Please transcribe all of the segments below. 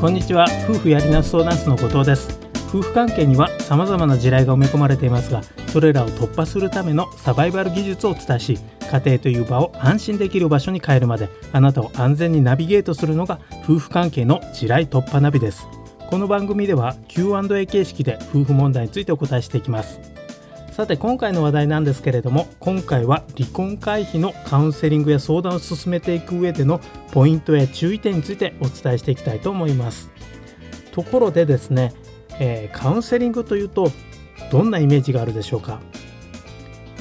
こんにちは。夫婦やりなす相談室の後藤です。夫婦関係には様々な地雷が埋め込まれていますがそれらを突破するためのサバイバル技術をお伝えし家庭という場を安心できる場所に変えるまであなたを安全にナビゲートするのが夫婦関係の地雷突破ナビです。この番組では Q&A 形式で夫婦問題についてお答えしていきます。さて今回の話題なんですけれども今回は離婚回避のカウンセリングや相談を進めていく上でのポイントや注意点についてお伝えしていきたいと思います。ところでですね、えー、カウンセリングというとどんなイメージがあるでしょうか？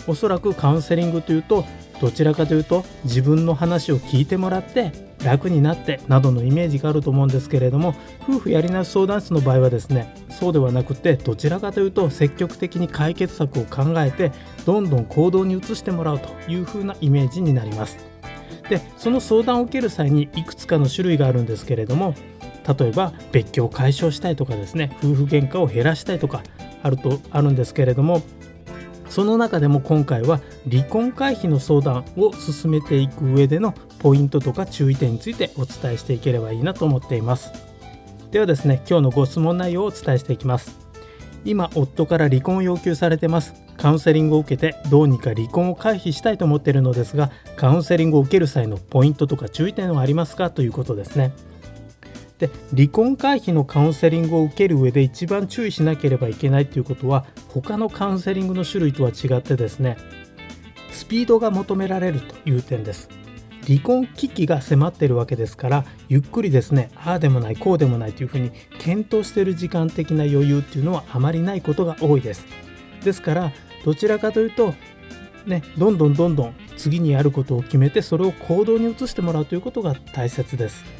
おそらくカウンセリングというとどちらかというと自分の話を聞いてもらって楽になってなどのイメージがあると思うんですけれども夫婦やり直し相談室の場合はですねそうではなくてどちらかというと積極的に解決策を考えてどんどん行動に移してもらうというふうなイメージになります。でその相談を受ける際にいくつかの種類があるんですけれども例えば別居を解消したいとかですね夫婦喧嘩を減らしたいとかあるとあるんですけれどもその中でも今回は離婚回避の相談を進めていく上でのポイントとか注意点についてお伝えしていければいいなと思っています。ではですね今日のご質問内容をお伝えしていきます。今夫から離婚を要求されてます。カウンセリングを受けてどうにか離婚を回避したいと思っているのですがカウンセリングを受ける際のポイントとか注意点はありますか？ということですね。で離婚回避のカウンセリングを受ける上で一番注意しなければいけないということは他のカウンセリングの種類とは違ってですねスピードが求められるという点です。離婚危機が迫ってるわけですからゆっくりですねああでもないこうでもないというふうに検討してる時間的な余裕っていうのはあまりないことが多いです。ですからどちらかというとねどんどんどんどん次にやることを決めてそれを行動に移してもらうということが大切です。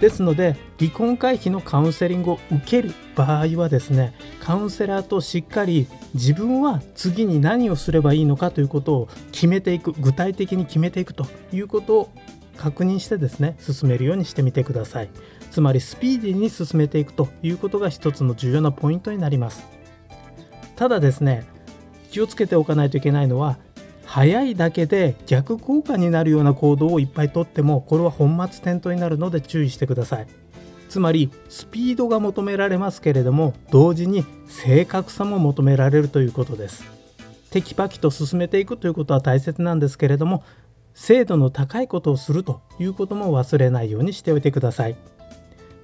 ですので離婚回避のカウンセリングを受ける場合はですねカウンセラーとしっかり自分は次に何をすればいいのかということを決めていく具体的に決めていくということを確認してですね進めるようにしてみてください。つまりスピーディーに進めていくということが一つの重要なポイントになります。ただですね気をつけておかないといけないのは早いだけで逆効果になるような行動をいっぱいとってもこれは本末転倒になるので注意してください。つまりスピードが求められますけれども同時に正確さも求められるということです。テキパキと進めていくということは大切なんですけれども精度の高いことをするということも忘れないようにしておいてください。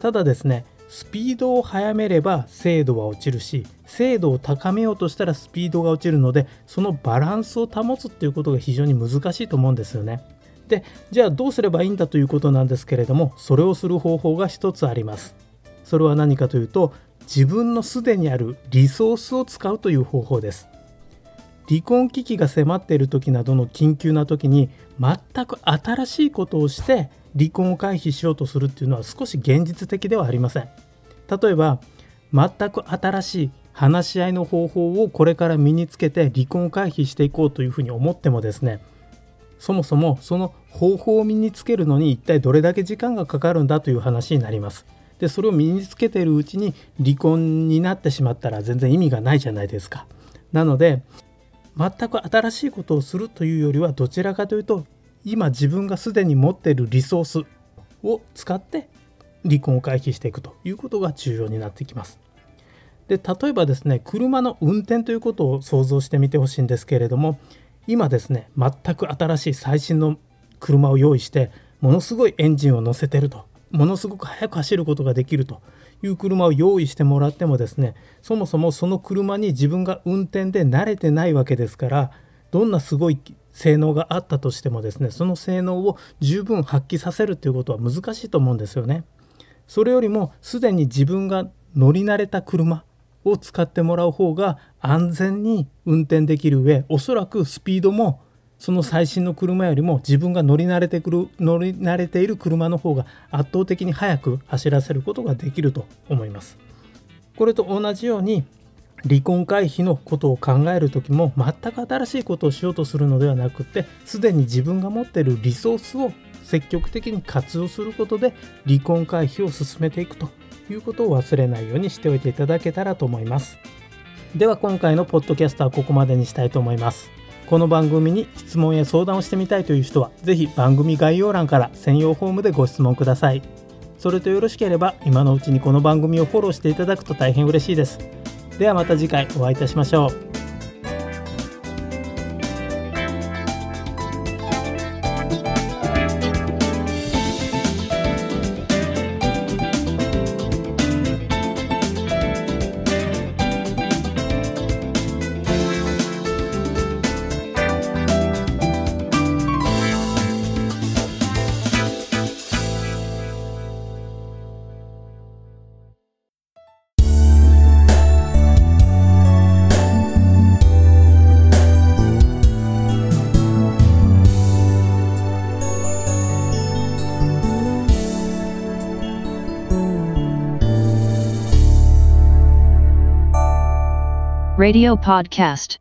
ただですねスピードを速めれば精度は落ちるし精度を高めようとしたらスピードが落ちるのでそのバランスを保つっていうことが非常に難しいと思うんですよね。でじゃあどうすればいいんだということなんですけれどもそれをする方法が一つあります。それは何かというと自分のすでにあるリソースを使うという方法です。離婚危機が迫っている時などの緊急な時に全く新しいことをして離婚を回避しようとするっていうのは少し現実的ではありません。例えば全く新しい話し合いの方法をこれから身につけて離婚を回避していこうというふうに思ってもですねそもそもその方法を身につけるのに一体どれだけ時間がかかるんだという話になります。でそれを身につけているうちに離婚になってしまったら全然意味がないじゃないですか。なので全く新しいことをするというよりはどちらかというと今自分がすでに持っているリソースを使って離婚を回避していくということが重要になってきます。で例えばですね車の運転ということを想像してみてほしいんですけれども今ですね全く新しい最新の車を用意してものすごいエンジンを乗せてるとものすごく速く走ることができるという車を用意してもらってもですねそもそもその車に自分が運転で慣れてないわけですからどんなすごい性能があったとしてもですねその性能を十分発揮させるということは難しいと思うんですよね。それよりもすでに自分が乗り慣れた車を使ってもらう方が安全に運転できる上おそらくスピードもその最新の車よりも自分が乗り慣れてくる乗り慣れている車の方が圧倒的に速く走らせることができると思います。これと同じように離婚回避のことを考える時も全く新しいことをしようとするのではなくてすでに自分が持っているリソースを積極的に活用することで離婚回避を進めていくということを忘れないようにしておいていただけたらと思います。では今回のポッドキャストはここまでにしたいと思います。この番組に質問や相談をしてみたいという人は是非番組概要欄から専用フォームでご質問ください。それとよろしければ今のうちにこの番組をフォローしていただくと大変嬉しいです。ではまた次回お会いいたしましょう。Radio Podcast.